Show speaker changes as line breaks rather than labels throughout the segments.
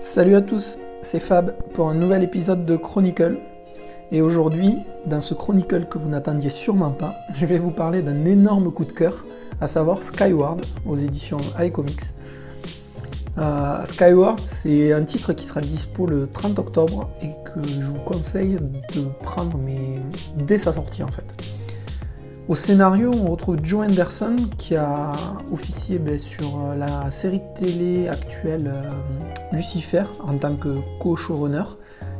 Salut à tous, c'est Fab pour un nouvel épisode de Chronicle. Et aujourd'hui, dans ce Chronicle que vous n'attendiez sûrement pas, je vais vous parler d'un énorme coup de cœur, à savoir Skyward aux éditions iComics. Euh, Skyward, c'est un titre qui sera dispo le 30 octobre et que je vous conseille de prendre mais dès sa sortie en fait. Au scénario, on retrouve Joe Anderson qui a officié ben, sur euh, la série télé actuelle euh, Lucifer en tant que co-showrunner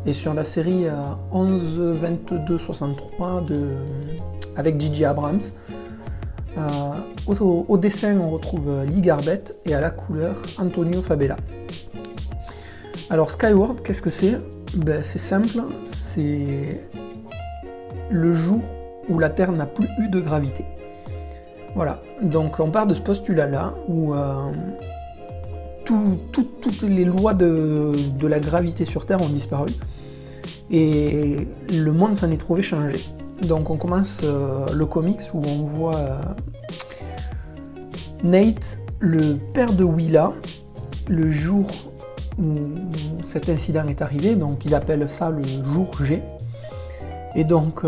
et sur la série 11 22 63 de, avec Gigi Abrams. Euh, au, dessin, on retrouve Lee Garbett et à la couleur Antonio Fabella. Alors Skyward, qu'est-ce que c'est? Ben, C'est simple, c'est le jour où la Terre n'a plus eu de gravité. Voilà, donc on part de ce postulat-là où euh, toutes les lois de, la gravité sur Terre ont disparu et le monde s'en est trouvé changé. Donc on commence euh, le comics où on voit euh, Nate, le père de Willa, le jour où cet incident est arrivé, donc ils appellent ça le jour G. Et donc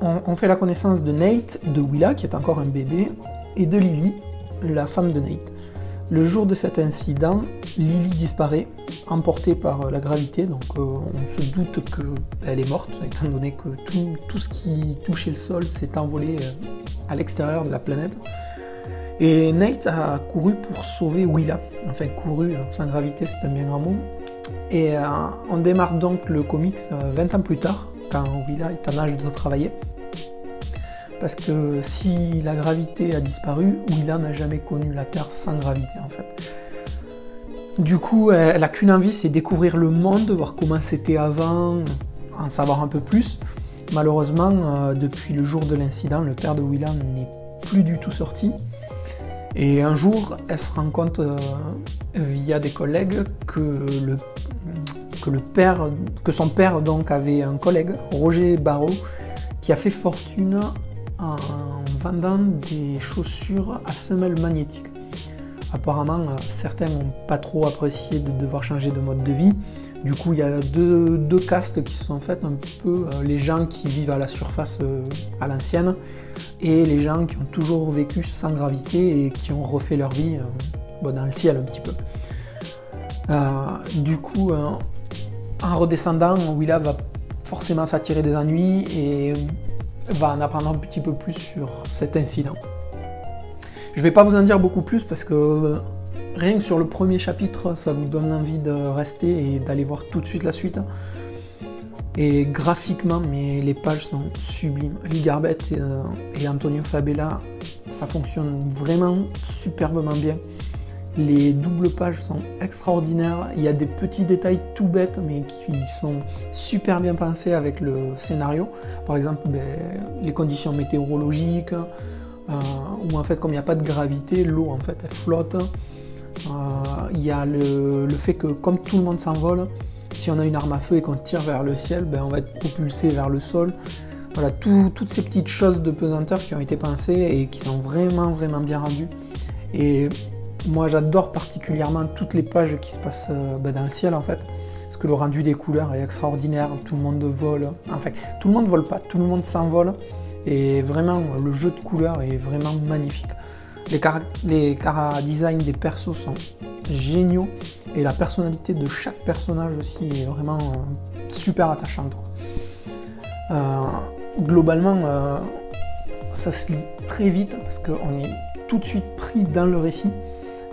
on, fait la connaissance de Nate, de Willa, qui est encore un bébé, et de Lily, la femme de Nate. Le jour de cet incident, Lily disparaît, emportée par euh, la gravité, donc euh, on se doute qu'elle est morte, étant donné que tout, ce qui touchait le sol s'est envolé euh, à l'extérieur de la planète. Et Nate a couru pour sauver Willa. Enfin, couru, sans gravité, c'est un bien grand mot. Et on démarre donc le comics 20 ans plus tard, quand Willa est en âge de travailler. Parce que si la gravité a disparu, Willa n'a jamais connu la Terre sans gravité en fait. Du coup, elle a qu'une envie, c'est découvrir le monde, voir comment c'était avant, en savoir un peu plus. Malheureusement, euh, depuis le jour de l'incident, le père de Willa n'est plus du tout sorti. Et un jour, elle se rend compte euh, via des collègues que le, que le père, que son père donc avait un collègue, Roger Barreau, qui a fait fortune en vendant des chaussures à semelle magnétique. Apparemment, euh, certains n'ont pas trop apprécié de devoir changer de mode de vie. Du coup, il y a deux, castes qui sont faites un peu euh, les gens qui vivent à la surface euh, à l'ancienne et les gens qui ont toujours vécu sans gravité et qui ont refait leur vie dans le ciel un petit peu. du coup, en redescendant, Willa va forcément s'attirer des ennuis et va en apprendre un petit peu plus sur cet incident. Je ne vais pas vous en dire beaucoup plus parce que euh, rien que sur le premier chapitre, ça vous donne envie de rester et d'aller voir tout de suite la suite. Et graphiquement, mais les pages sont sublimes. Lee Garbett euh, et Antonio Fabella, ça fonctionne vraiment superbement bien. Les doubles pages sont extraordinaires. Il y a des petits détails tout bêtes, mais qui sont super bien pensés avec le scénario. Par exemple, ben, les conditions météorologiques, euh, où en fait, comme il n'y a pas de gravité, l'eau en fait elle flotte. Euh, il y a le, fait que comme tout le monde s'envole, si on a une arme à feu et qu'on tire vers le ciel, ben, on va être propulsé vers le sol. Voilà, toutes ces petites choses de pesanteur qui ont été pensées et qui sont vraiment vraiment bien rendues. Et moi, j'adore particulièrement toutes les pages qui se passent euh, bah, dans le ciel en fait, parce que le rendu des couleurs est extraordinaire. Tout le monde vole, enfin, tout le monde vole pas, tout le monde s'envole, et vraiment le jeu de couleurs est vraiment magnifique. Les, car les design des persos sont géniaux et la personnalité de chaque personnage aussi est vraiment euh, super attachante. Euh, globalement, ça se lit très vite parce qu'on est tout de suite pris dans le récit.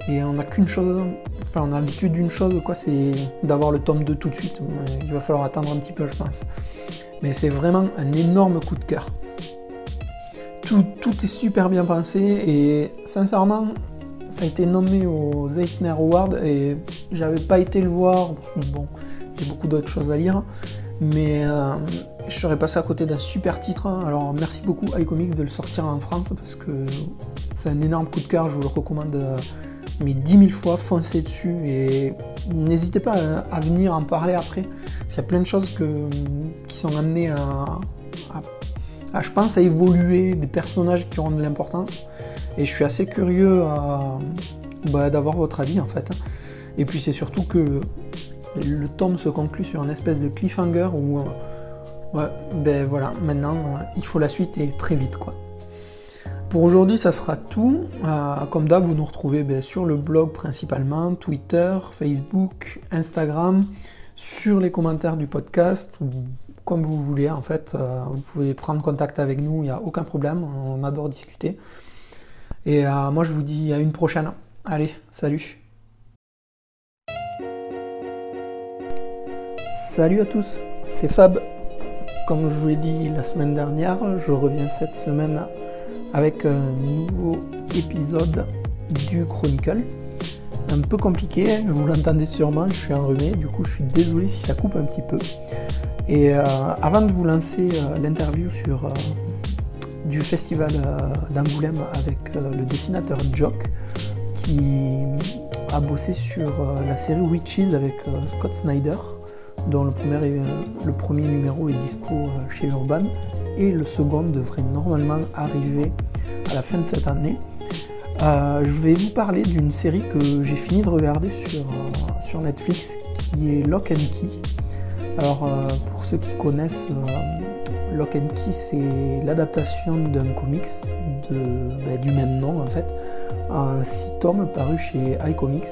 Et on n'a qu'une chose, enfin on a l'habitude d'une chose, quoi, c'est d'avoir le tome 2 tout de suite. Il va falloir attendre un petit peu, je pense. Mais c'est vraiment un énorme coup de cœur. Tout, est super bien pensé et sincèrement, ça a été nommé aux Eisner Awards et j'avais pas été le voir. Bon, j'ai beaucoup d'autres choses à lire, mais euh, je serais passé à côté d'un super titre. Alors merci beaucoup iComics de le sortir en France parce que c'est un énorme coup de cœur. Je vous le recommande euh, mais dix mille fois, foncez dessus et n'hésitez pas à, venir en parler après. Parce y a plein de choses qui sont amenées à, je pense, à évoluer, des personnages qui auront de l'importance. Et je suis assez curieux bah, d'avoir votre avis en fait. Et puis c'est surtout que le tome se conclut sur une espèce de cliffhanger où, ouais, ben voilà, maintenant il faut la suite et très vite quoi. Pour aujourd'hui, ça sera tout. comme d'hab, vous nous retrouvez ben, sur le blog principalement, Twitter, Facebook, Instagram, sur les commentaires du podcast ou comme vous voulez. En fait, vous pouvez prendre contact avec nous, il n'y a aucun problème. On adore discuter. Et euh, moi, je vous dis à une prochaine. Allez, salut. Salut à tous, c'est Fab. Comme je vous l'ai dit la semaine dernière, je reviens cette semaine avec un nouveau épisode du Chronicle. Un peu compliqué, vous l'entendez sûrement, je suis enrhumé, du coup je suis désolé si ça coupe un petit peu. Et euh, avant de vous lancer euh, l'interview sur du festival euh, d'Angoulême avec euh, le dessinateur Jock qui a bossé sur euh, la série Witches avec Scott Snyder dont le premier, le premier numéro est dispo chez Urban et le second devrait normalement arriver à la fin de cette année. je vais vous parler d'une série que j'ai fini de regarder sur, sur Netflix qui est Lock and Key. Alors pour ceux qui connaissent Lock and Key, c'est l'adaptation d'un comics bah, du même nom en fait, un six tomes paru chez iComics.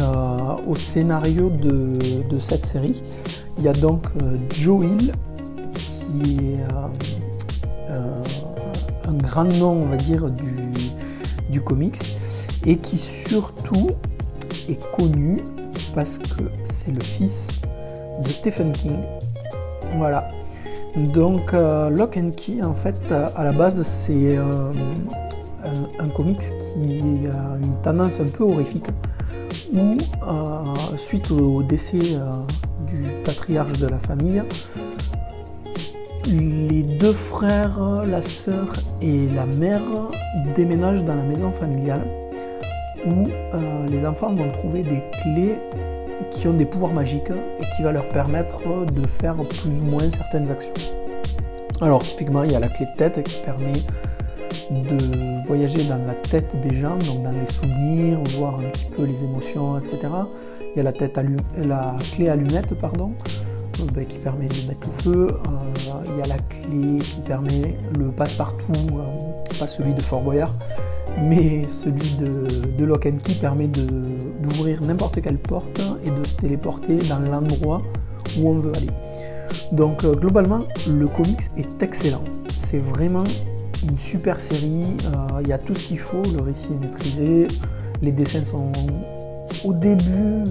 Euh, au scénario de, cette série, il y a donc euh, Joe Hill, est euh, un grand nom, on va dire, du, du comics, et qui surtout est connu parce que c'est le fils de Stephen King. Voilà, donc euh, Lock and Key, en fait, à la base, c'est euh, un, comics qui a une tendance un peu horrifique, où euh, suite au décès du patriarche de la famille, les deux frères, la sœur et la mère déménagent dans la maison familiale où les enfants vont trouver des clés qui ont des pouvoirs magiques et qui va leur permettre de faire plus ou moins certaines actions. Alors typiquement il y a la clé de tête qui permet de voyager dans la tête des gens, donc dans les souvenirs, voir un petit peu les émotions, etc. Il y a la, tête la clé allumette, pardon, ben, qui permet de mettre le feu. Euh, il y a la clé qui permet le passe-partout, euh, pas celui de Fort Boyard, mais celui de, Lock and Key permet d'ouvrir n'importe quelle porte et de se téléporter dans l'endroit où on veut aller. Donc euh, globalement, le comics est excellent. C'est vraiment une super série. Il y a tout ce qu'il faut, le récit est maîtrisé, les dessins sont au début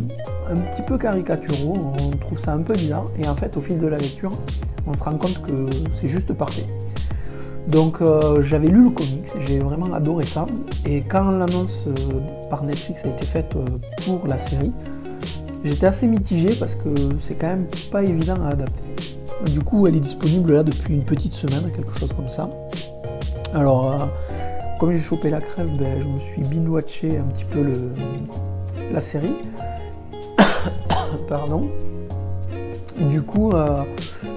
un petit peu caricaturaux, on trouve ça un peu bizarre, et en fait au fil de la lecture, on se rend compte que c'est juste parfait. Donc euh, j'avais lu le comics, j'ai vraiment adoré ça. Et quand l'annonce euh, par Netflix a été faite euh, pour la série, j'étais assez mitigé parce que c'est quand même pas évident à adapter. Du coup, elle est disponible là depuis une petite semaine, quelque chose comme ça. Alors, comme j'ai chopé la crève, ben, je me suis binge-watché un petit peu la série. Du coup,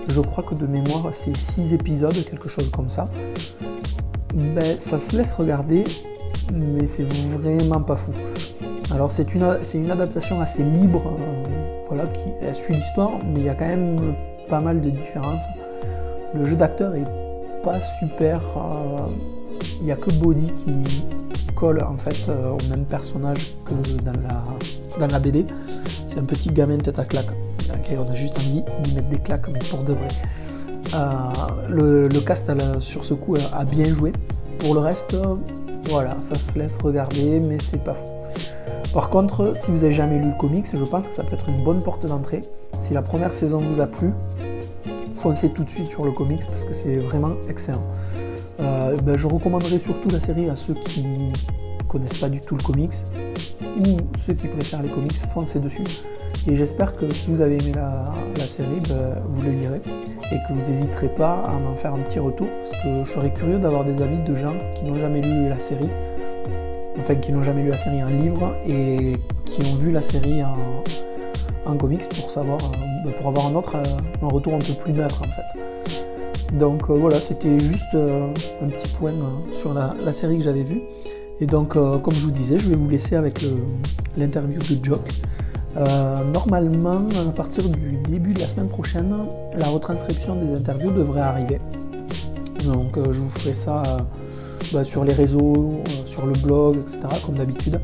je crois que de mémoire c'est 6 épisodes, quelque chose comme ça. Ben, ça se laisse regarder, mais c'est vraiment pas fou. Alors c'est une, une adaptation assez libre, euh, voilà, qui suit l'histoire, mais il y a quand même pas mal de différences. Le jeu d'acteur est pas super. Euh, il n'y a que Body qui colle en fait euh, au même personnage que dans la, dans la BD. C'est un petit gamin tête à claque on a juste envie d'y mettre des claques, mais pour de vrai. Euh, le, cast sur ce coup a bien joué. Pour le reste, voilà, ça se laisse regarder, mais c'est pas fou. Par contre, si vous n'avez jamais lu le comics, je pense que ça peut être une bonne porte d'entrée. Si la première saison vous a plu, foncez tout de suite sur le comics parce que c'est vraiment excellent. Euh, ben, je recommanderais surtout la série à ceux qui connaissent pas du tout le comics ou ceux qui préfèrent les comics, foncez dessus. Et j'espère que si vous avez aimé la, série, ben, vous le lirez et que vous n'hésiterez pas à m'en faire un petit retour parce que je serais curieux d'avoir des avis de gens qui n'ont jamais lu la série, enfin qui n'ont jamais lu la série en livre et qui ont vu la série en, comics pour savoir, euh, pour avoir un autre, euh, un retour un peu plus neutre en fait. Donc euh, voilà, c'était juste un petit point sur la série que j'avais vue. Et donc, euh, comme je vous disais, je vais vous laisser avec l'interview de Jock. Euh, normalement, à partir du début de la semaine prochaine, la retranscription des interviews devrait arriver. Donc euh, je vous ferai ça bah, sur les réseaux, sur le blog, etc. comme d'habitude.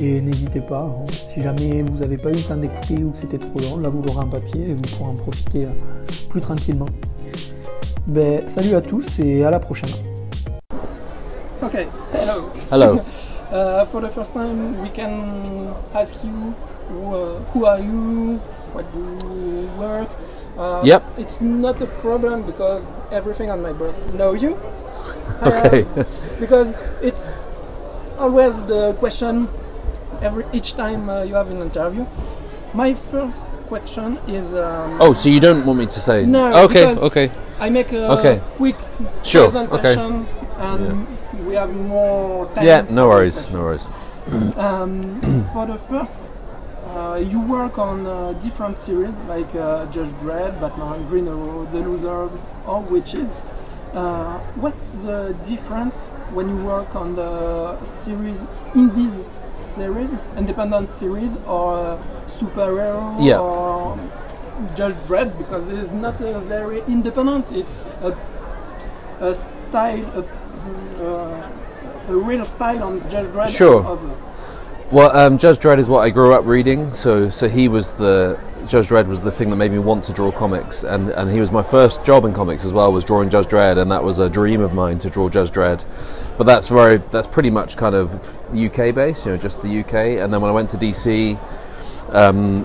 Et n'hésitez pas, hein, si jamais vous n'avez pas eu le temps d'écouter ou que c'était trop long, là vous l'aurez en papier et vous pourrez en profiter plus tranquillement. Ben, salut à tous et à la prochaine.
Okay, hello. Uh, for the first time, we can ask you uh, who are you, what do you work. Uh,
Yep.
It's not a problem because everything on my board know you.
Okay.
Uh, because it's always the question every each time uh, you have an interview. My first question is. Um,
oh, so you don't want me to say?
No,
Okay. Okay.
I make a
Okay.
quick
Sure, okay.
presentation and we have more time.
Yeah. No worries. No worries.
Um, for the first, uh, you work on uh, different series like uh, Judge Dredd, Batman, Green Arrow, The Losers, or Wytches. Uh, what's the difference when you work on the series, indies series, independent series, or superhero,
Yeah.
or Judge Dredd? Because it's not a very independent. It's a, a style, a, a real style on Judge Dredd.
Sure. Well, um, Judge Dredd is what I grew up reading. So, so he was the Judge Dredd was the thing that made me want to draw comics, and and he was my first job in comics as well. Was drawing Judge Dredd, and that was a dream of mine to draw Judge Dredd. But that's very that's pretty much kind of UK based, you know, just the UK. And then when I went to DC, um,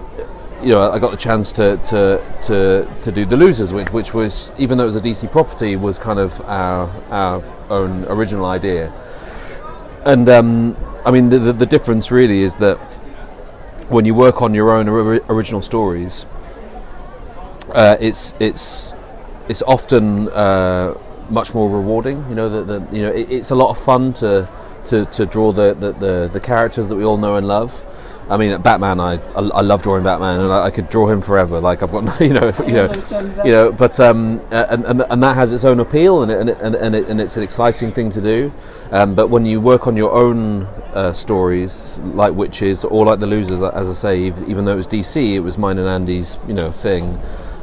you know, I got the chance to, to, to, to do The Losers, which, which was, even though it was a DC property, was kind of our, our own original idea. And um, I mean, the, the, the difference really is that when you work on your own ori- original stories, uh, it's, it's, it's often uh, much more rewarding. You know, that you know, it, it's a lot of fun to, to, to draw the, the, the, the characters that we all know and love. I mean, Batman. I, I, love drawing Batman, and I, I could draw him forever. Like I've got, you know, you know, you know. But um, and, and and that has its own appeal, and it, and and, it, and it's an exciting thing to do. Um, but when you work on your own uh, stories, like Wytches or like The Losers, as I say, ev- even though it was DC, it was mine and Andy's, you know, thing.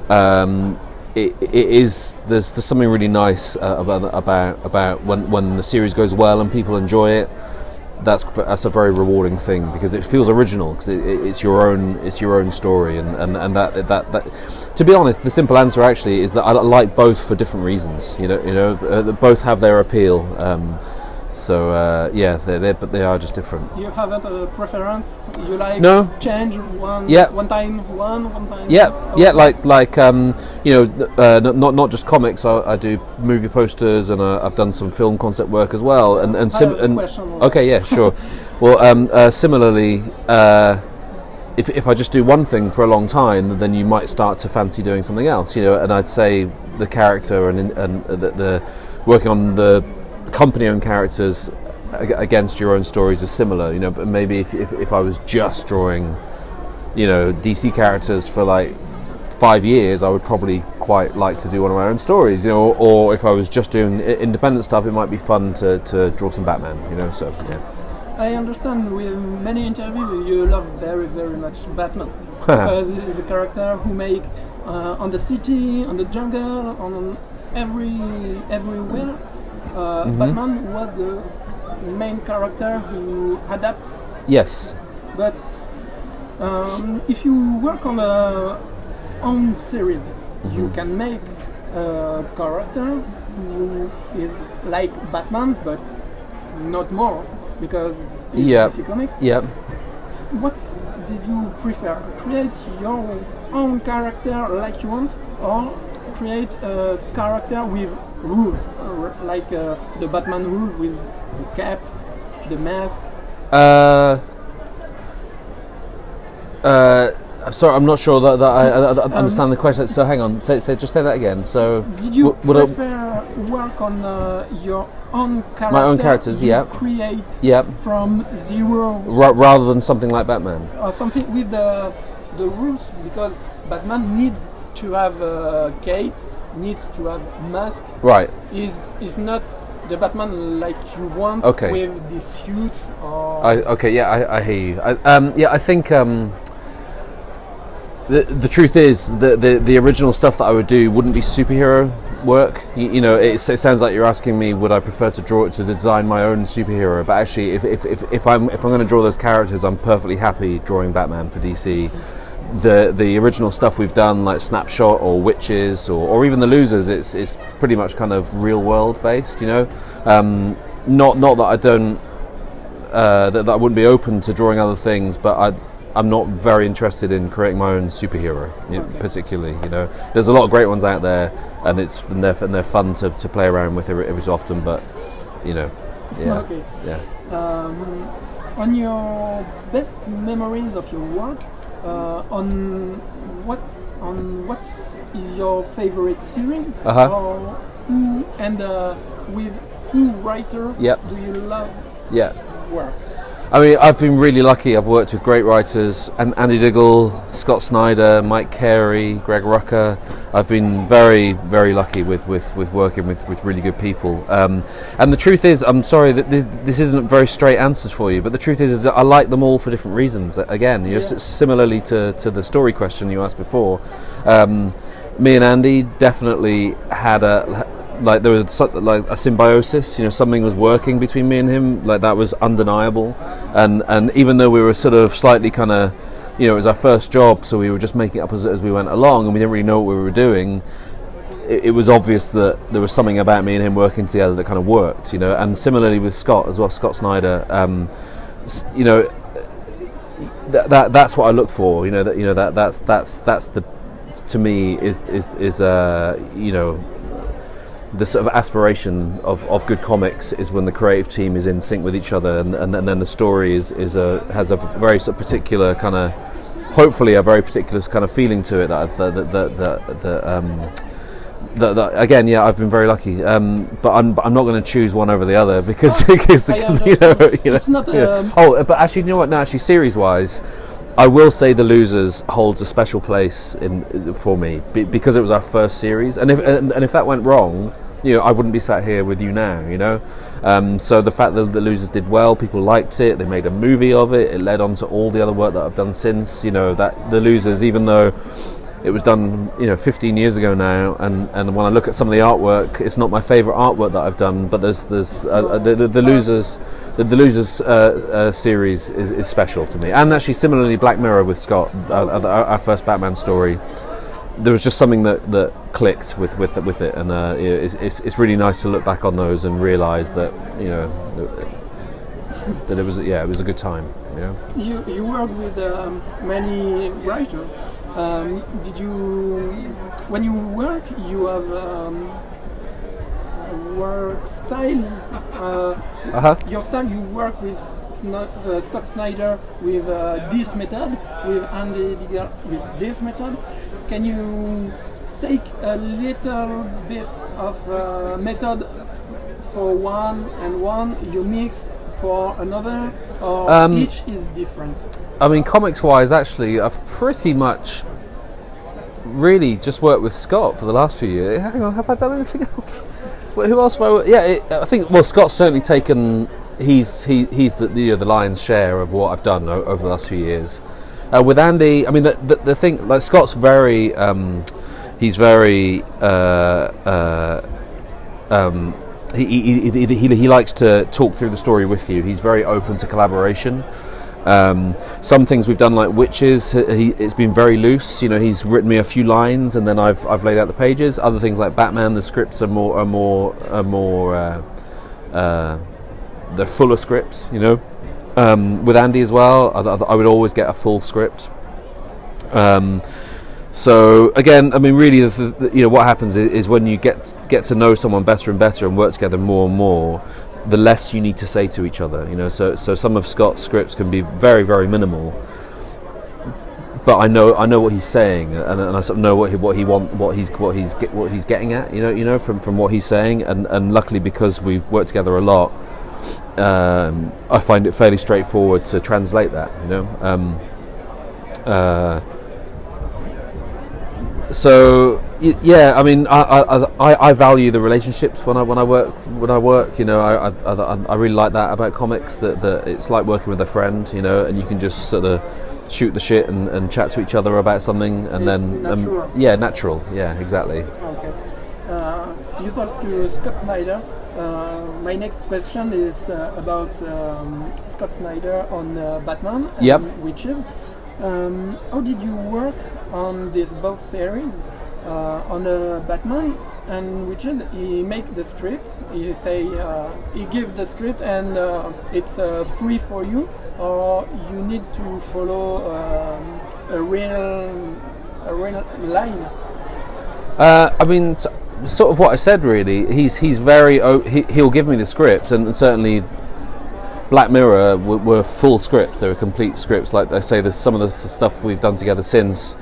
Um, it, it is there's, there's something really nice uh, about about about when when the series goes well and people enjoy it that's that's a very rewarding thing because it feels original because it, it, it's your own it's your own story and, and, and that, that that to be honest the simple answer actually is that I like both for different reasons you know you know uh, both have their appeal um, so uh, yeah they're, they're but they are just different
You haven't a preference? You like
No.
change one
Yeah.
one time one, one time
Yeah, yeah, like like um, you know, uh, not not just comics. I, I do movie posters, and uh, I've done some film concept work as well. And and,
I
sim- and
question.
okay, yeah, sure. well, um, uh, similarly, uh, if if I just do one thing for a long time, then you might start to fancy doing something else. You know, and I'd say the character and in- and the, the working on the company-owned characters against your own stories is similar. You know, but maybe if if, if I was just drawing you know DC characters for like five years, I would probably quite like to do one of my own stories. You know, or if I was just doing independent stuff, it might be fun to, to draw some Batman. You know, so yeah.
I understand with many interviews you love very very much Batman because he's a character who make uh, on the city, on the jungle, on every everywhere. Uh,
Mm-hmm.
Batman was the main character who adapts
Yes.
But um, if you work on a own series, you
Mm-hmm.
can make a character who is like Batman, but not more because it's
Yeah.
DC Comics.
Yep.
What did you prefer? Create your own character like you want, or create a character with rules, or like uh, the Batman rule with the cap, the mask?
Uh. Uh. Sorry, I'm not sure that, that I, I, I understand the question. So hang on, say, say, just say that again. So,
Did you
w- would I-
prefer work on uh, your own character?
My own characters, yeah.
Create
Yep.
from zero
ra- rather than something like Batman.
or something with the the rules because Batman needs to have a cape, needs to have mask.
Right.
Is is not the Batman like you want
Okay.
with this suits. or
I, okay, yeah, I, I hear you. I, um, yeah, I think um, the the truth is the, the the original stuff that I would do wouldn't be superhero work. You, you know, it, it sounds like you're asking me would I prefer to draw it to design my own superhero, but actually, if, if, if, if I'm if I'm going to draw those characters, I'm perfectly happy drawing Batman for DC. The the original stuff we've done, like Snapshot or Wytches or, or even the Losers, it's it's pretty much kind of real world based. You know, um, not not that I don't uh, that, that I wouldn't be open to drawing other things, but I, I'm not very interested in creating my own superhero, know, particularly. You know, there's a lot of great ones out there, and it's and they're, and they're fun to, to play around with every, every so often. But you know, yeah,
Okay.
yeah.
Um, on your best memories of your work, uh, on what on what is your favorite series,
Uh-huh.
or who and uh, with who writer
Yep.
do you love
Yeah.
work?
I mean, I've been really lucky. I've worked with great writers, and Andy Diggle, Scott Snyder, Mike Carey, Greg Rucka. I've been very, very lucky with, with, with working with, with really good people. Um, and the truth is, I'm sorry that this, this isn't very straight answers for you, but the truth is, is that I like them all for different reasons. Again, you know,
Yeah.
s- similarly to, to the story question you asked before, um, me and Andy definitely had a like there was like a symbiosis. You know, something was working between me and him. Like that was undeniable. And and even though we were sort of slightly kind of, you know, it was our first job, so we were just making it up as, as we went along, and we didn't really know what we were doing. It, it was obvious that there was something about me and him working together that kind of worked. You know, and similarly with Scott as well, Scott Snyder. Um, you know, that, that that's what I look for. You know that you know that that's that's that's the to me is is is uh you know the sort of aspiration of, of good comics is when the creative team is in sync with each other and, and, then the story is, is a has a very sort of particular kind of hopefully a very particular kind of feeling to it that that that that, that, that um that, that, again, yeah, I've been very lucky, um, but I'm, I'm not going to choose one over the other because, because the,
I
you know, you know,
It's not,
yeah.
um,
Oh, but actually, you know what? No, actually, series-wise, I will say the losers holds a special place in for me because it was our first series, and if and, and if that went wrong, you know, I wouldn't be sat here with you now. You know, um, so the fact that the losers did well, people liked it, they made a movie of it, it led on to all the other work that I've done since. You know, that the losers, even though it was done, you know, 15 years ago now, and, and when I look at some of the artwork, it's not my favourite artwork that I've done. But there's there's uh, uh, the, the, the losers, the, the losers uh, uh, series is, is special to me, and actually similarly Black Mirror with Scott, uh, uh, our, our first Batman story. There was just something that, that clicked with with with it, and it's, it's it's really nice to look back on those and realise that you know that, it was yeah it was a good time. You.
You you work with um, many writers. Um, did you when you work you have um, a work style? Uh,
Uh huh.
your style you work with uh, Scott Snyder with uh, this method, with Andy Diggle with this method. Can you take a little bit of uh, method for one and one you mix for another, or
Um,
each is different?
I mean, comics wise, actually, I've pretty much really just worked with Scott for the last few years. Hang on, have I done anything else? Well, who else have I worked? Yeah, it, I think. Well, Scott's certainly taken. He's he, he's the you know, the lion's share of what I've done over the last few years. Uh, with Andy, I mean, the, the, the thing like Scott's very. Um, he's very. Uh, uh, um, he, he, he, he, likes to talk through the story with you. He's very open to collaboration. Um, some things we've done, like Wytches, he, it's been very loose. You know, he's written me a few lines, and then I've, I've laid out the pages. Other things like Batman, the scripts are more are more are more uh, uh, they're fuller scripts. You know, um, with Andy as well, I, I would always get a full script. Um, so again, I mean, really, the, the, you know, what happens is, is when you get get to know someone better and better and work together more and more, the less you need to say to each other. You know, so so some of Scott's scripts can be very very minimal, but I know I know what he's saying, and, and I sort of know what he what he want what he's what he's get, what he's getting at. You know, you know from from what he's saying, and and luckily because we've worked together a lot, um, I find it fairly straightforward to translate that. You know. Um, uh, so yeah, I mean, I, I, I, value the relationships when I when I work when I work. You know, I, I, I, I really like that about comics. That, that it's like working with a friend. You know, and you can just sort of shoot the shit and, and chat to each other about something, and
It's
then
natural.
Um, yeah, natural. Yeah, exactly.
Okay. Uh, you talked to Scott Snyder. Uh, my next question is uh, about um, Scott Snyder on uh, Batman and
Yep.
Wytches. Um, how did you work on these both series? Uh, on uh, Batman and Wytches, he make the scripts. He say uh, he give the script and uh, it's uh, free for you, or you need to follow um, a real a real line.
Uh, I mean, sort of what I said. Really, he's he's very. He, he'll give me the script, and certainly, Black Mirror were, were full scripts. They were complete scripts. Like I say, there's some of the stuff we've done together since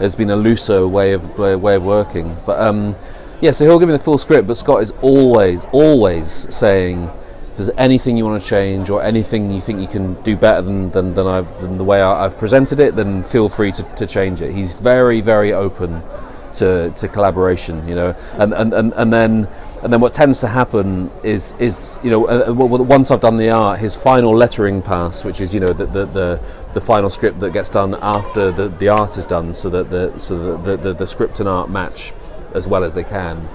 has been a looser way of way of working. But um, yeah, so he'll give me the full script. But Scott is always always saying. If there's anything you want to change or anything you think you can do better than, than, than, I've, than the way I, I've presented it, then feel free to, to change it. He's very, very open to, to collaboration, you know, and, and, and, and then and then what tends to happen is is you know uh, uh, once I've done the art, his final lettering pass, which is you know the the, the, the final script that gets done after the, the art is done, so that the so that the, the, the script and art match as well as they can.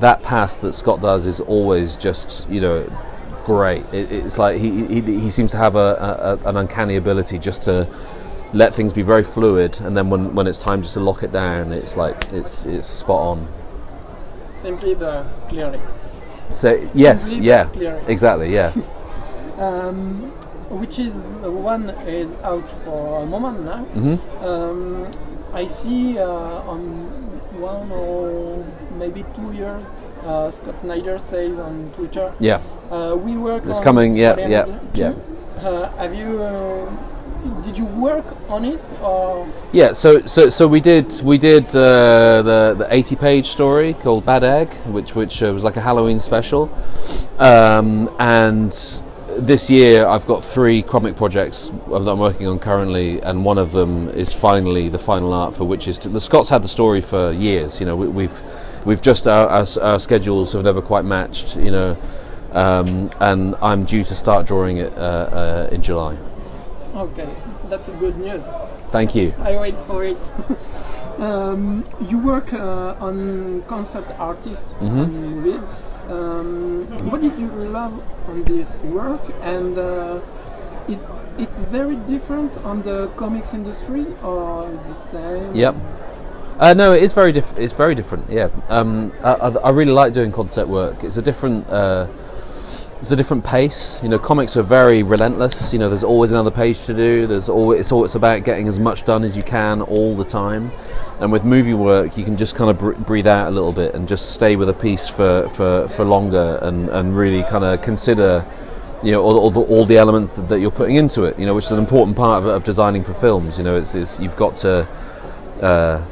That pass that Scott does is always just you know great. It, it's like he, he he seems to have a, a an uncanny ability just to let things be very fluid, and then when, when it's time just to lock it down, it's like it's it's spot on.
Simply but clearly.
So yes,
Simply
yeah, exactly, yeah,
Um, which is uh, one is out for a moment now.
Mm-hmm.
Um, I see uh, on one or maybe two years, uh, Scott Snyder says on Twitter,
yeah.
uh, "We work
It's coming, yeah, yeah, yeah.
Uh, have you? Did you work on it or?
Yeah, so so so we did we did uh, the the eighty page story called Bad Egg, which which uh, was like a Halloween special, um, and this year I've got three comic projects that I'm working on currently, and one of them is finally the final art for which is to, the Scots had the story for years. You know, we, we've we've just our, our, our schedules have never quite matched. You know, um, and I'm due to start drawing it uh, uh, in July.
Okay, that's a good news.
Thank you.
I wait for it. um, you work uh, on concept artist
Mm-hmm.
on movies. Um, what did you love on this work? And uh, it, it's very different on the comics industries or the same?
Yep. Uh, no, it is very diff- It's very different. Yeah. Um, I, I, I really like doing concept work. It's a different. Uh, it's a different pace. You know, comics are very relentless. You know, there's always another page to do. There's always it's always about getting as much done as you can all the time. And with movie work, you can just kind of br- breathe out a little bit and just stay with a piece for, for, for longer and, and really kind of consider you know all, all, the, all the elements that, that you're putting into it. You know, which is an important part of, of designing for films. You know, it's, it's you've got to. Uh,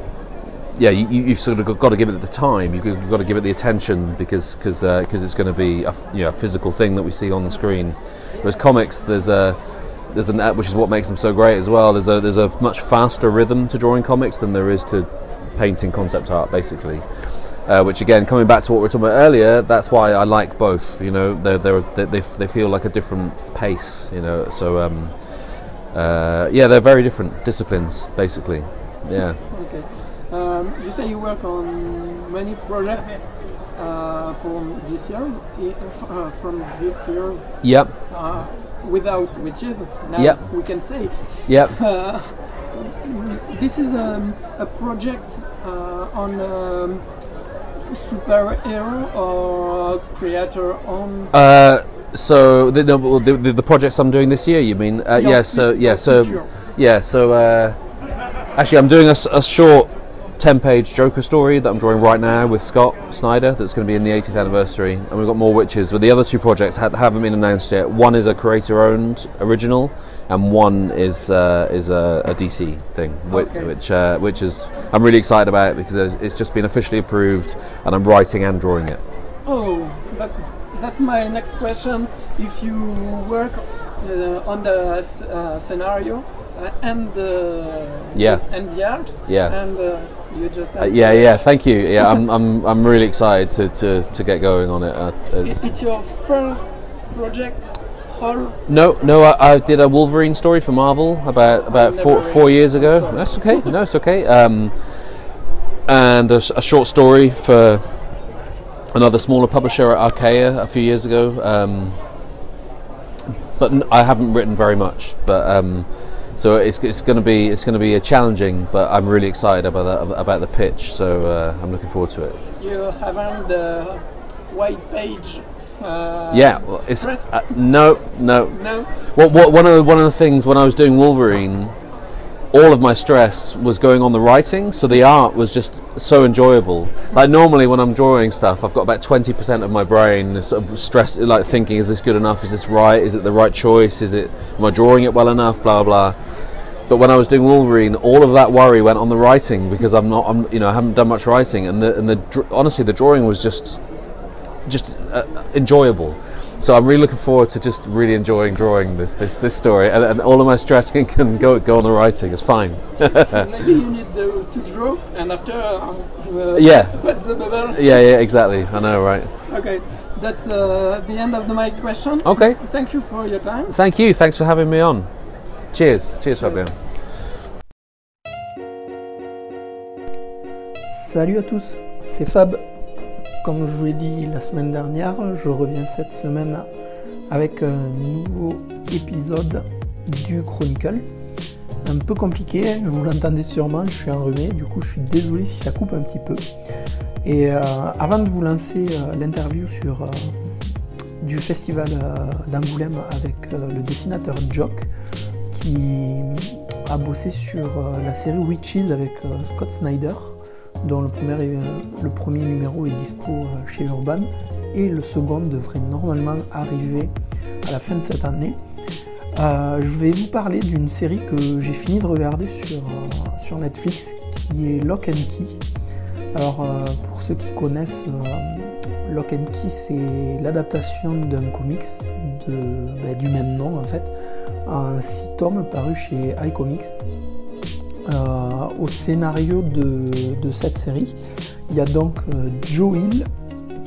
yeah, you, you've sort of got, to give it the time. You've got, to give it the attention because because because it's going to be a, you know, a physical thing that we see on the screen. Whereas comics, there's a there's an which is what makes them so great as well. There's a there's a much faster rhythm to drawing comics than there is to painting concept art, basically. Uh, which again, coming back to what we were talking about earlier, that's why I like both. You know, they're, they're, they they they feel like a different pace. You know, so um, uh, yeah, they're very different disciplines, basically. Yeah.
Um, you say you work on many projects uh, from this year, uh, from this year's
Yep.
uh, without witches. Now
Yep.
we can say
Yep.
this is um, a project uh, on um, superhero or creator on.
Uh, so the, the, the, the projects I'm doing this year, you mean? Uh, yeah. So yeah. So yeah. So uh, actually, I'm doing a short ten-page Joker story that I'm drawing right now with Scott Snyder. That's going to be in the 80th anniversary, and we've got more witches. But the other two projects ha- haven't been announced yet. One is a creator-owned original, and one is uh, is a, a DC thing, which
Okay.
which, uh, which is I'm really excited about because it's- just been officially approved, and I'm writing and drawing it.
Oh, that, that's my next question. If you work uh, on the uh, scenario uh, and the
Yeah.
and the art.
Yeah.
And uh, you just
Uh, yeah, yeah. Thank you. Yeah, I'm, I'm, I'm really excited to, to, to get going on it. Uh,
Is it your first project?
No, no. I, I did a Wolverine story for Marvel about about four four years ago. That's okay. No, it's okay. Um, and a short story for another smaller publisher at Archaia a few years ago. Um, but n- I haven't written very much. But um, so it's, it's going to be it's going to be a challenging. But I'm really excited about that about the pitch. So uh, I'm looking forward to it.
you haven't the white page? Uh,
Yeah, well, it's uh, no, no.
no.
Well, what, one of the, one of the things when I was doing Wolverine, all of my stress was going on the writing, so the art was just so enjoyable. Like normally when I'm drawing stuff, I've got about twenty percent of my brain sort of stress, like thinking, is this good enough? Is this right? Is it the right choice? Is it? Am I drawing it well enough? Blah blah. But when I was doing Wolverine, all of that worry went on the writing because I'm not, I'm, you know, I haven't done much writing, and the and the honestly the drawing was just just uh, enjoyable. So I'm really looking forward to just really enjoying drawing this this, this story, and, and all of my stress can, can go go on the writing. It's fine.
Maybe you need the, to draw and after uh, uh,
Yeah.
put the bubble.
yeah, yeah, exactly. I know, right?
Okay, that's uh, the end of my question.
Okay.
Thank you for your time.
Thank you. Thanks for having me on. Cheers. Cheers, Fabien.
Salut à tous, c'est Fab. Comme je vous l'ai dit la semaine dernière, je reviens cette semaine avec un nouveau épisode du Chronicle. Un peu compliqué, vous l'entendez sûrement, je suis enrhumé, du coup je suis désolé si ça coupe un petit peu. Et euh, avant de vous lancer euh, l'interview sur euh, du festival d'Angoulême avec le dessinateur Jock, qui a bossé sur la série Witches avec Scott Snyder, dont le premier, est- le premier numéro est dispo euh, chez Urban, et le second devrait normalement arriver à la fin de cette année. Euh, je vais vous parler d'une série que j'ai fini de regarder sur, euh, sur Netflix qui est Lock and Key. Alors euh, pour ceux qui connaissent, euh, Lock and Key c'est l'adaptation d'un comics de, bah, du même nom en fait, un tomes paru chez iComics. Euh, au scénario de, cette série, il y a donc euh, Joe Hill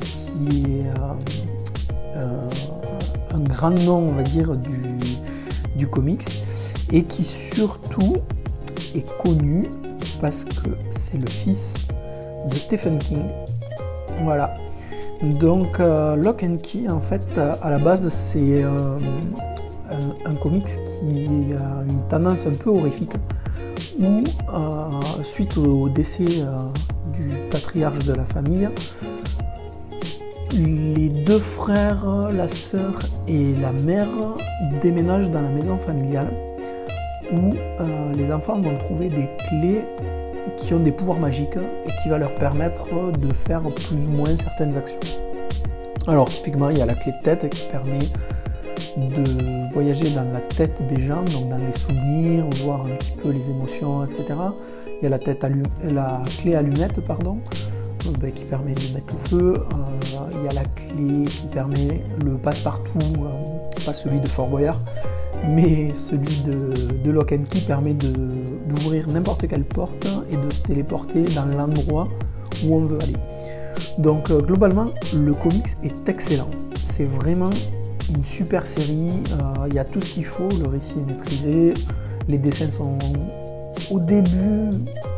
qui est euh, un- grand nom on va dire du, comics et qui surtout est connu parce que c'est le fils de Stephen King. Voilà. Donc Lock and Key en fait à la base c'est un, un comics qui a une tendance un peu horrifique où euh, suite au décès euh, du patriarche de la famille, les deux frères, la sœur et la mère déménagent dans la maison familiale où euh, les enfants vont trouver des clés qui ont des pouvoirs magiques et qui va leur permettre de faire plus ou moins certaines actions. Alors typiquement il y a la clé de tête qui permet de voyager dans la tête des gens, donc dans les souvenirs, voir un petit peu les émotions, etc. Il y a la, tête allu- la clé allumette, pardon, euh, ben, qui permet de mettre le feu. Euh, il y a la clé qui permet le passe-partout, euh, pas celui de Fort Boyard, mais celui de, de Lock and Key permet d'ouvrir n'importe quelle porte et de se téléporter dans l'endroit où on veut aller. Donc globalement, le comics est excellent. C'est vraiment une super série. euh, Il y a tout ce qu'il faut, le récit est maîtrisé, les dessins sont au début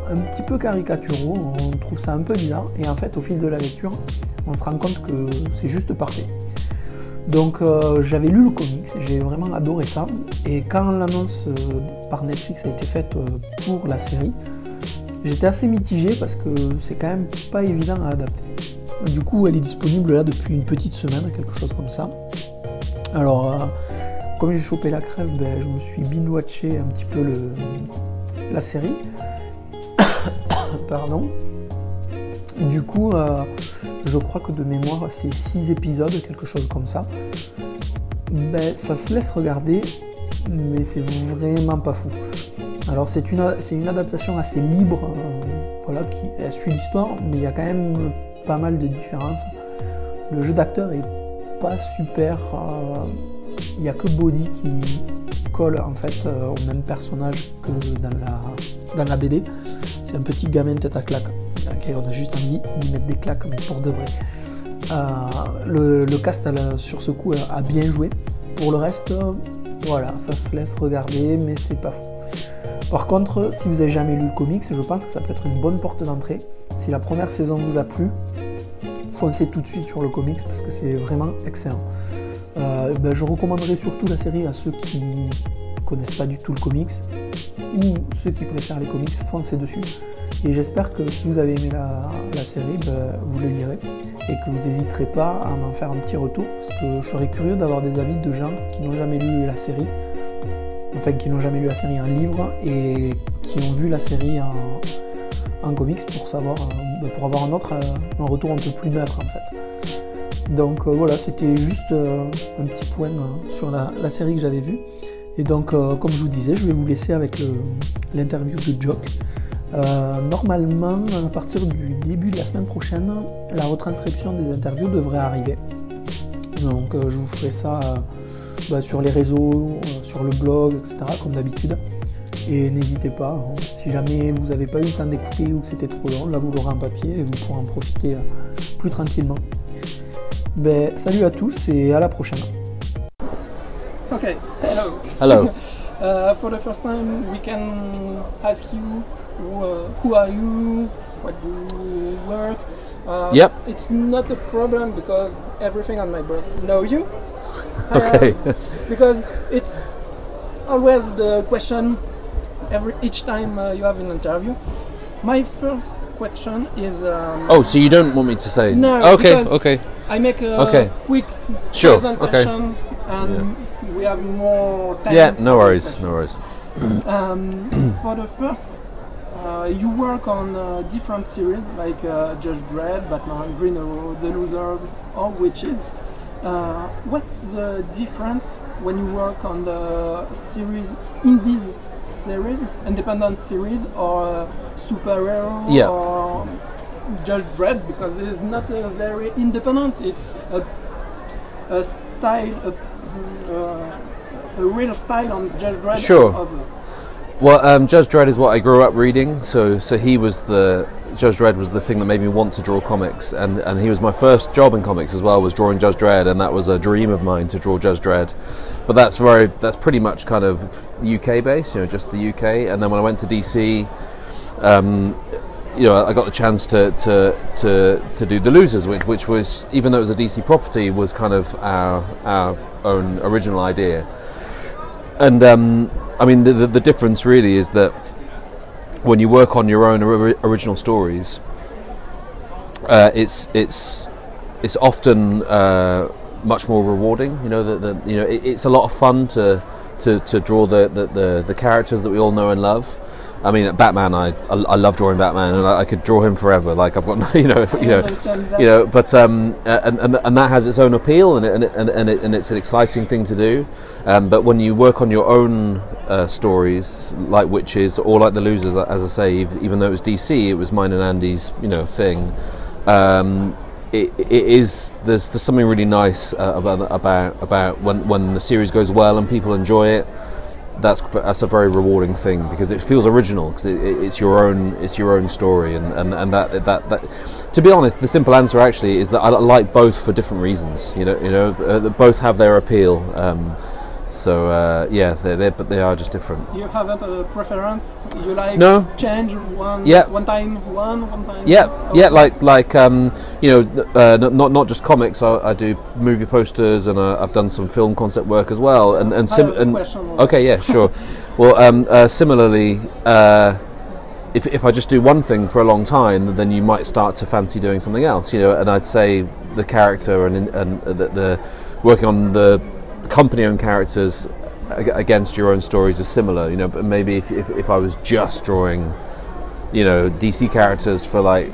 un petit peu caricaturaux, on trouve ça un peu bizarre, et en fait au fil de la lecture, on se rend compte que c'est juste parfait. Donc euh, j'avais lu le comics, j'ai vraiment adoré ça, et quand l'annonce euh, par Netflix a été faite pour la série, j'étais assez mitigé parce que c'est quand même pas évident à adapter. Du coup, elle est disponible là depuis une petite semaine, quelque chose comme ça. Alors, euh, comme j'ai chopé la crève, ben, je me suis binge-watché un petit peu la série. Pardon. Du coup, euh, je crois que de mémoire, c'est 6 épisodes, quelque chose comme ça. Ben, ça se laisse regarder, mais c'est vraiment pas fou. Alors, c'est une, adaptation assez libre, euh, voilà, qui suit l'histoire, mais il y a quand même pas mal de différences. Le jeu d'acteur est pas super. euh, il n'y a que Body qui colle en fait euh, au même personnage que dans la, dans la BD. C'est un petit gamin tête à claque, lequel on a juste envie d'y mettre des claques, mais pour de vrai. Euh, le, cast sur ce coup a bien joué. Pour le reste, euh, voilà, ça se laisse regarder, mais c'est pas fou. Par contre, si vous n'avez jamais lu le comics, je pense que ça peut être une bonne porte d'entrée. Si la première saison vous a plu, foncez tout de suite sur le comics parce que c'est vraiment excellent. Euh, ben, je recommanderais surtout la série à ceux qui connaissent pas du tout le comics ou ceux qui préfèrent les comics, foncez dessus. Et j'espère que si vous avez aimé la, série, ben, vous le lirez et que vous n'hésiterez pas à m'en faire un petit retour parce que je serais curieux d'avoir des avis de gens qui n'ont jamais lu la série, enfin qui n'ont jamais lu la série en livre et qui ont vu la série en, comics pour savoir, euh, pour avoir un autre, euh, un retour un peu plus neutre en fait. Donc euh, voilà, c'était juste euh, un petit point sur la, série que j'avais vue. Et donc, comme je vous disais, je vais vous laisser avec l'interview de Jock. Normalement, à partir du début de la semaine prochaine, la retranscription des interviews devrait arriver. Donc, je vous ferai ça bah, sur les réseaux, sur le blog, etc., comme d'habitude. Et n'hésitez pas, hein, si jamais vous n'avez pas eu le temps d'écouter ou que c'était trop long, là vous l'aurez en papier et vous pourrez en profiter euh, plus tranquillement. Ben, salut à tous et à la prochaine.
Okay, hello.
Hello.
Uh, for the first time, we can ask you who, uh, who are you, what do you work? Uh,
Yep.
It's not a problem because everything on my brain know you.
Okay.
Uh, because it's always the question every each time uh, you have an interview. My first question is. Um,
oh, so you don't want me to say?
No,
Okay. Okay.
I make a
Okay.
quick
Sure, okay.
presentation and we have more time.
Yeah. No worries. No worries.
Um, for the first, uh, you work on uh, different series like uh, Judge Dredd, Batman, Green Arrow, The Losers, or Wytches. Uh, what's the difference when you work on the series in these series, independent series, or superhero,
Yeah.
or Judge Dredd? Because it's not a very independent. It's a, a style, a, uh, a real style on Judge Dredd.
Sure.
Of,
Well, um, Judge Dredd is what I grew up reading. So, so he was the Judge Dredd was the thing that made me want to draw comics, and and he was my first job in comics as well. Was drawing Judge Dredd, and that was a dream of mine to draw Judge Dredd. But that's very that's pretty much kind of UK based, you know, just the UK. And then when I went to DC, um, you know, I got the chance to to to, to do the Losers, which which was even though it was a DC property, was kind of our our own original idea. And um, I mean, the, the the difference really is that when you work on your own ori- original stories, uh, it's it's it's often uh, much more rewarding. You know, that you know it, it's a lot of fun to to, to draw the, the, the, the characters that we all know and love. I mean, Batman, I, I, I love drawing Batman, and I, I could draw him forever. Like I've got, you know, you know, you know. But um, and, and and that has its own appeal, and it, and it, and, it, and it's an exciting thing to do. Um, but when you work on your own uh, stories, like Wytches or like The Losers, as I say, ev- even though it was DC, it was mine and Andy's, you know, thing. Um, it, it is there's, there's something really nice uh, about about about when when the series goes well and people enjoy it. That's that's a very rewarding thing because it feels original because it, it, it's your own it's your own story and, and, and that, that that to be honest the simple answer actually is that I like both for different reasons you know you know uh, both have their appeal um, so uh, yeah they're, they're but they are just different
You haven't a preference? You like
No.
change one
Yeah.
one time one, one time
Yeah,
Okay.
yeah, like like um, you know, uh, not not just comics. I, I do movie posters, and uh, I've done some film concept work as well. And and,
I
sim-
have a
and okay, yeah, sure. well, um, uh, similarly, uh, if if I just do one thing for a long time, then you might start to fancy doing something else. You know, and I'd say the character and in- and the, the working on the company-owned characters against your own stories is similar. You know, but maybe if if, if I was just drawing you know DC characters for like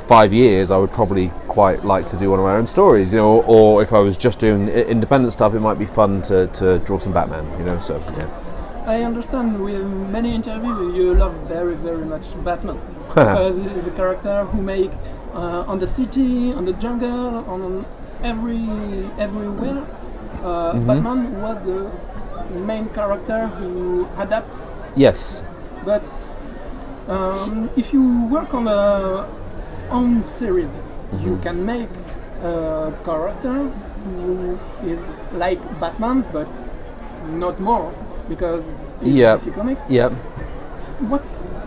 five years, I would probably quite like to do one of my own stories. You know, or if I was just doing independent stuff, it might be fun to, to draw some Batman. You know, so yeah.
I understand with many interviews you love very very much Batman because he's a character who make uh, on the city, on the jungle, on every everywhere uh, Batman was the main character who adapts
Yes.
But um, if you work on a own series, you
Mm-hmm.
can make a character who is like Batman, but not more because it's
Yeah.
DC Comics.
Yep.
What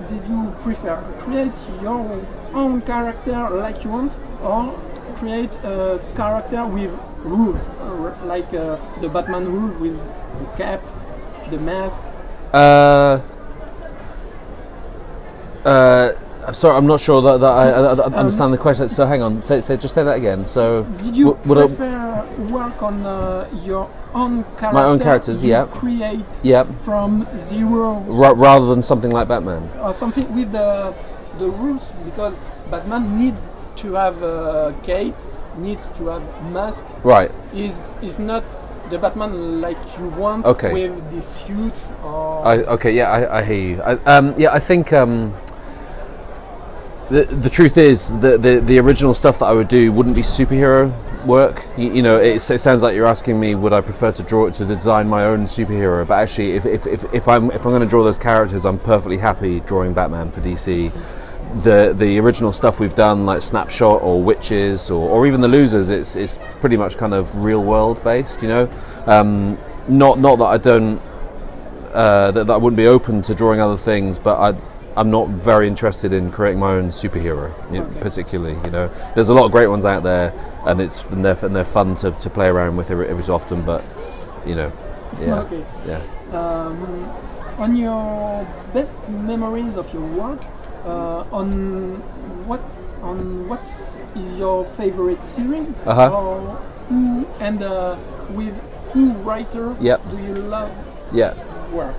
did you prefer? Create your own character like you want, or create a character with rules, or like uh, the Batman roof with the cap, the mask?
Uh, uh, sorry, I'm not sure that, that I, I, I understand the question. So hang on, say, say, just say that again. So
Did you
w-
prefer work on uh, your own character?
My own characters, yeah.
Create
Yep.
from zero
ra- rather than something like Batman.
or something with the the rules because Batman needs to have a cape, needs to have mask.
Right.
Is is not the Batman like you want
Okay.
with the suits or
I, okay, yeah, I, I hear you. I, um, yeah, I think um, the the truth is the, the the original stuff that I would do wouldn't be superhero work. You, you know, it, it sounds like you're asking me would I prefer to draw it to design my own superhero, but actually, if, if, if, if I'm if I'm going to draw those characters, I'm perfectly happy drawing Batman for DC. The the original stuff we've done, like Snapshot or Wytches or, or even the Losers, it's it's pretty much kind of real world based. You know, um, not not that I don't uh, that, that I wouldn't be open to drawing other things, but I, I'm not very interested in creating my own superhero, know, particularly. You know, there's a lot of great ones out there, and it's and they're, and they're fun to, to play around with every, every so often. But you know, yeah,
Okay.
yeah.
Um, on your best memories of your work, uh, on what on what's your favorite series,
Uh-huh.
or who and uh, with who writer
Yep.
do you love
Yeah.
work?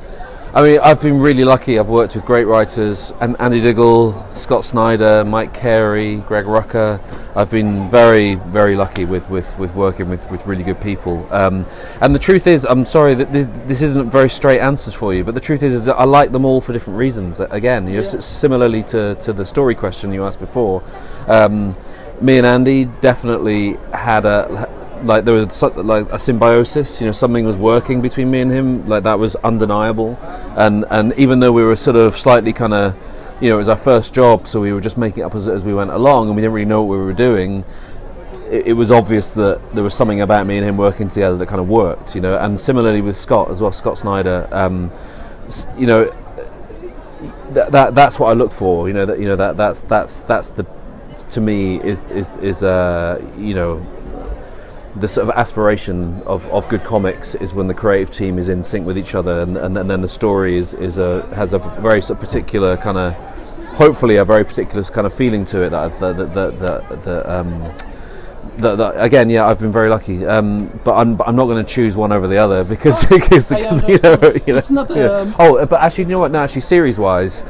I mean, I've been really lucky. I've worked with great writers: and Andy Diggle, Scott Snyder, Mike Carey, Greg Rucka. I've been very, very lucky with, with, with working with, with really good people. Um, and the truth is, I'm sorry that this, this isn't very straight answers for you, but the truth is, is that I like them all for different reasons. Again, you know,
Yeah.
s- similarly to, to the story question you asked before. Um, me and Andy definitely had a like there was like a symbiosis. You know, something was working between me and him. Like that was undeniable. And and even though we were sort of slightly kind of, you know, it was our first job, so we were just making it up as, as we went along, and we didn't really know what we were doing. It, it was obvious that there was something about me and him working together that kind of worked. You know, and similarly with Scott as well, Scott Snyder. Um, you know, that, that that's what I look for. You know that you know that that's that's that's the to me is is is uh you know the sort of aspiration of, of good comics is when the creative team is in sync with each other and, and, then the story is, is a has a very sort of particular kind of hopefully a very particular kind of feeling to it that that that that, that, that um that, that, again, yeah, I've been very lucky, um, but I'm, I'm not going to choose one over the other because, because,
I
because you know, you know,
It's not,
yeah.
um,
Oh, but actually, you know what? No, actually, series-wise,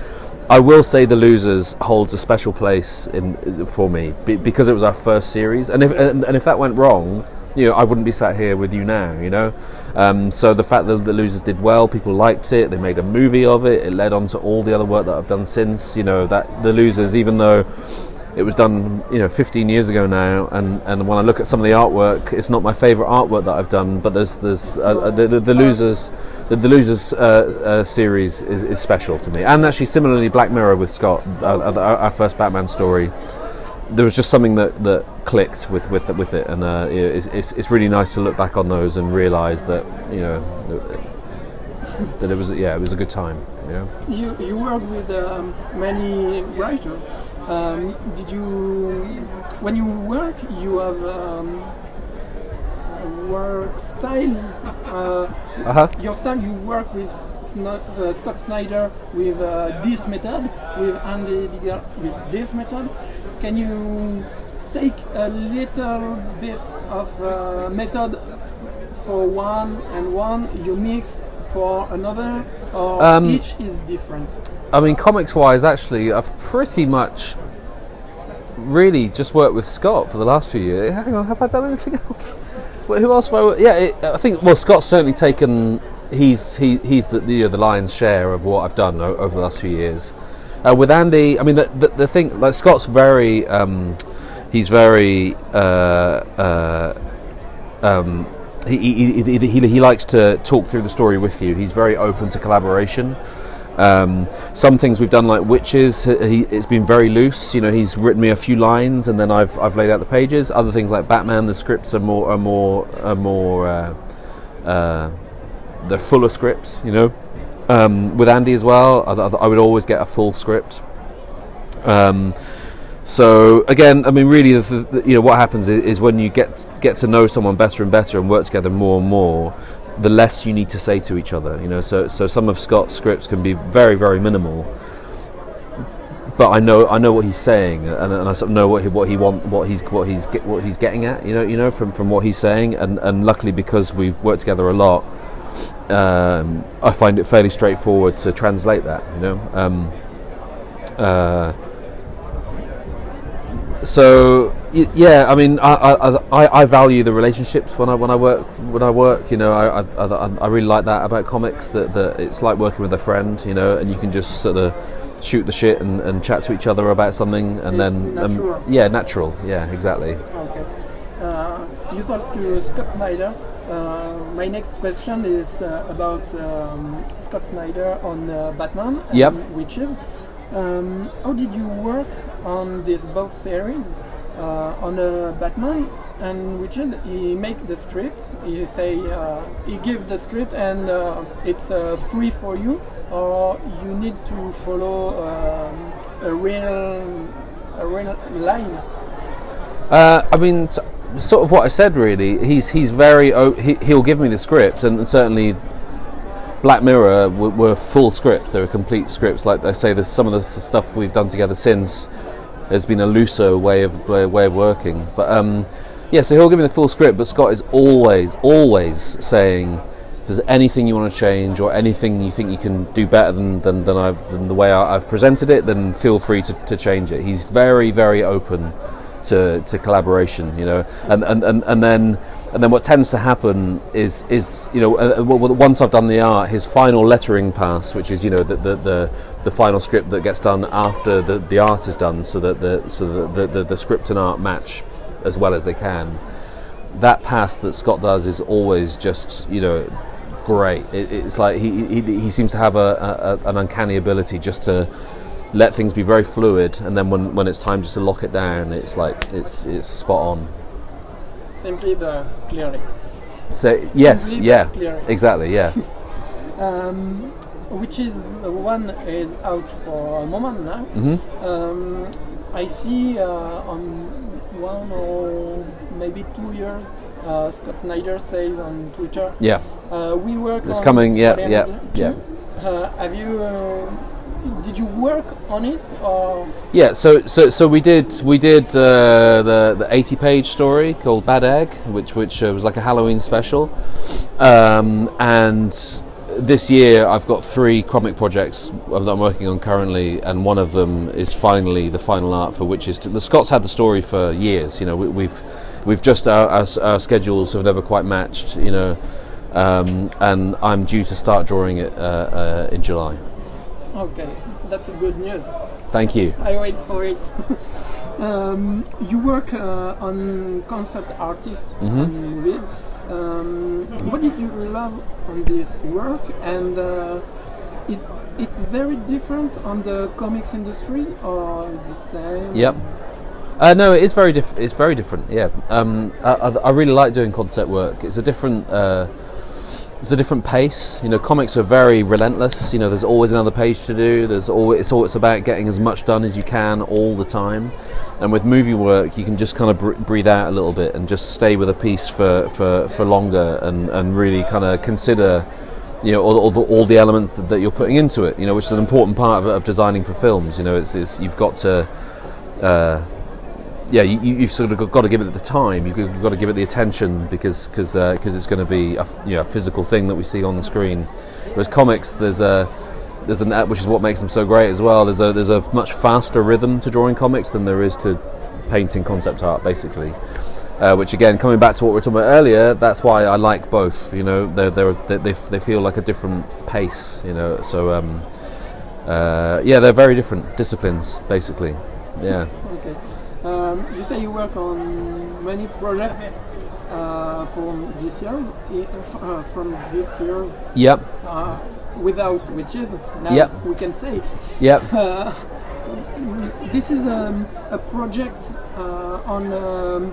I will say the losers holds a special place in for me because it was our first series, and if and, and if that went wrong, you know, I wouldn't be sat here with you now. You know, um, so the fact that the losers did well, people liked it, they made a movie of it, it led on to all the other work that I've done since. You know, that the losers, even though it was done, you know, 15 years ago now, and, and when I look at some of the artwork, it's not my favourite artwork that I've done. But there's there's uh, uh, the, the, the losers, the, the losers uh, uh, series is, is special to me, and actually similarly Black Mirror with Scott, uh, uh, our, our first Batman story. There was just something that, that clicked with with with it, and uh, it's, it's it's really nice to look back on those and realise that you know that it was yeah it was a good time. You know.
You you work with um, many writers. Um, did you when you work you have um, a work style? Uh,
Uh huh.
your style you work with Sno- uh, Scott Snyder with uh, this method, with Andy Diggle with this method. Can you take a little bit of uh, method for one and one you mix for another, or
Um,
each is different?
I mean, comics wise, actually, I've pretty much really just worked with Scott for the last few years. Hang on, have I done anything else? Well, who else have I? Yeah, it, I think. Well, Scott's certainly taken. He's he, he's the you know, the lion's share of what I've done over the last few years. Uh, with Andy, I mean, the, the, the thing like Scott's very. Um, he's very. Uh, uh, um, he, he, he, he, likes to talk through the story with you. He's very open to collaboration. Um, some things we've done like Wytches, he, it's been very loose. You know, he's written me a few lines and then I've, I've laid out the pages. Other things like Batman, the scripts are more are more are more uh, uh, they're fuller scripts. You know, um, with Andy as well, I, I, would always get a full script. Um, so again, I mean, really, the, the, you know, what happens is, is, when you get get to know someone better and better and work together more and more, the less you need to say to each other. You know, so so some of Scott's scripts can be very very minimal, but I know I know what he's saying, and, and I sort of know what he what he want what he's what he's get, what he's getting at. You know, you know from from what he's saying, and and luckily because we've worked together a lot, um, I find it fairly straightforward to translate that. You know. Um, uh, so yeah, I mean, I, I, I, value the relationships when I when I work when I work. You know, I, I, I really like that about comics. That, that it's like working with a friend. You know, and you can just sort of shoot the shit and, and chat to each other about something, and
it's
then
natural.
Um, yeah, natural. Yeah, exactly.
Okay. Uh, you talked to Scott Snyder. Uh, my next question is uh, about um, Scott Snyder on uh, Batman and
yep.
Wytches. Um, how did you work on these both series? Uh, on the Batman and Wytches, he make the script. He say uh, he give the script and uh, it's uh, free for you, or you need to follow um, a real a real line.
Uh, I mean, sort of what I said. Really, he's he's very he, he'll give me the script, and certainly Black Mirror were, were, full scripts. They were complete scripts. Like I say, there's some of the stuff we've done together since has been a looser way of way of working. But um, yeah, so he'll give me the full script. But Scott is always, always saying, if there's anything you want to change or anything you think you can do better than than, than, I've, than the way I, have presented it, then feel free to, to change it. He's very, very open to, to collaboration, you know, and, and, and, and then and then what tends to happen is is you know uh, uh once I've done the art, his final lettering pass, which is you know the the, the, the final script that gets done after the, the art is done, so that the so that the, the, the script and art match as well as they can. That pass that Scott does is always just you know great. It, it's like he, he he seems to have a, a an uncanny ability just to let things be very fluid, and then when, when it's time just to lock it down, it's like it's it's spot on.
Simply but clearly.
So yes,
Simply
yeah,
clearly.
exactly, yeah.
um, which is one is out for a moment now.
Mm-hmm.
Um, I see uh, on one or maybe two years. Uh, Scott Snyder says on Twitter.
Yeah.
Uh, we work.
It's coming. Yeah, yeah, yeah.
Uh, have you uh, did you work on it or
yeah so so so we did we did uh, the the 80 page story called bad egg which which uh, was like a halloween special um, and this year I've got three comic projects that I'm working on currently, and one of them is finally the final art for which is to, the Scott's had the story for years. You know, we, have we've, we've just our, our, our, schedules have never quite matched. You know, um, and I'm due to start drawing it uh, uh, in July.
Okay, that's a good news.
Thank you.
I wait for it. um, you work uh, on concept artists
mm-hmm.
on movies. Um, what did you love on this work? And uh, it, it's very different on the comics industries or the same?
Yep. Uh, no, it is very different. It's very different. Yeah, um, I, I, really like doing concept work. It's a different uh, it's a different pace. You know, comics are very relentless. You know, there's always another page to do. There's always it's always about getting as much done as you can all the time. And with movie work, you can just kind of br- breathe out a little bit and just stay with a piece for, for, for longer and, and really kind of consider, you know, all, all, the, all the elements that, that, you're putting into it. You know, which is an important part of, of designing for films. You know, it's, it's you've got to. Uh, yeah, you, have sort of got to give it the time. You've, got to give it the attention because because uh, it's going to be a, you know, a physical thing that we see on the screen. Whereas comics, there's a there's an which is what makes them so great as well. There's a there's a much faster rhythm to drawing comics than there is to painting concept art, basically. Uh, which again, coming back to what we were talking about earlier, that's why I like both. You know, they're, they're, they they feel like a different pace. You know, so um, uh, yeah, they're very different disciplines, basically. Yeah.
Um, you say you work on many projects. uh, from this year, uh, from this year's
Yep.
uh, without Wytches. Now
Yep.
we can say
Yep.
uh, this is um, a project uh, on um,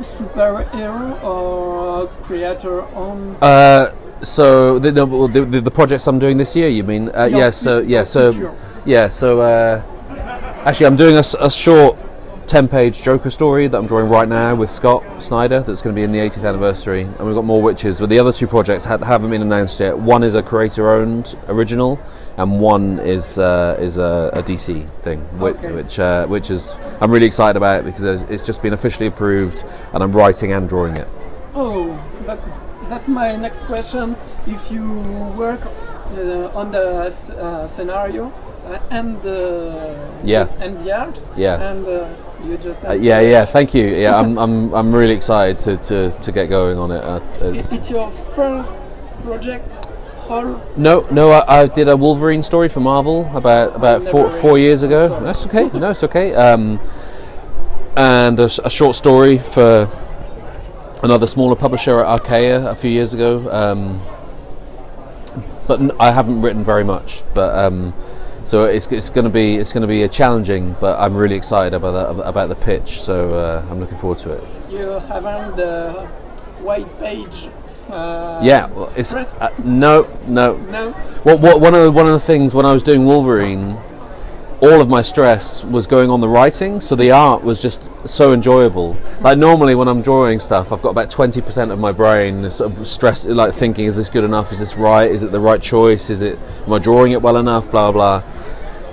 superhero or creator on.
Uh, so the, the, the, the projects I'm doing this year, you mean? Uh, yeah. So yeah. So yeah. So uh, actually, I'm doing a short. 10 page Joker story that I'm drawing right now with Scott Snyder that's going to be in the 80th anniversary and we've got more Wytches but the other two projects ha- haven't been announced yet one is a creator owned original and one is uh, is a, a DC thing which
Okay.
which, uh, which is I'm really excited about because it's- just been officially approved and I'm writing and drawing it
Oh, that, that's my next question. If you work uh, on the uh, scenario uh, and the
Yeah.
and the art,
Yeah.
and uh, you just
Uh, yeah, yeah. Thank you. Yeah, I'm, I'm, I'm really excited to, to, to get going on it. Uh,
Is it your first project?
No, no. I, I did a Wolverine story for Marvel about about four, four years ago. That's okay. No, it's okay. Um, and a short story for another smaller publisher at Archaia a few years ago. Um, but n- I haven't written very much. But um, so it's, it's going to be it's going to be a challenging. But I'm really excited about that, about the pitch. So uh, I'm looking forward to it.
you haven't the white page? Uh,
Yeah, well, it's uh, no, no.
no.
Well, what, one of the, one of the things when I was doing Wolverine, all of my stress was going on the writing, so the art was just so enjoyable. Like normally when I'm drawing stuff, I've got about twenty percent of my brain sort of stress, like thinking, is this good enough? Is this right? Is it the right choice? Is it? Am I drawing it well enough? Blah blah.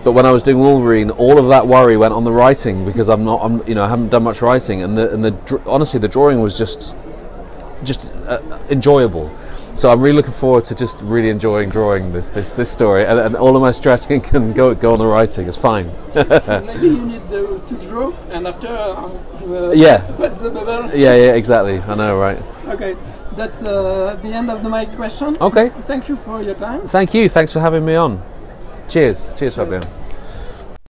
But when I was doing Wolverine, all of that worry went on the writing because I'm not, I'm, you know, I haven't done much writing, and the and the honestly the drawing was just just uh, enjoyable. So I'm really looking forward to just really enjoying drawing this this, this story, and, and all of my stress can, can go go on the writing. It's fine.
Maybe you need the, to draw, and after uh, uh,
Yeah.
put the bubble.
yeah, yeah, exactly. I know, right?
Okay, that's uh, the end of my question.
Okay.
Thank you for your time.
Thank you. Thanks for having me on. Cheers. Cheers, Fabian.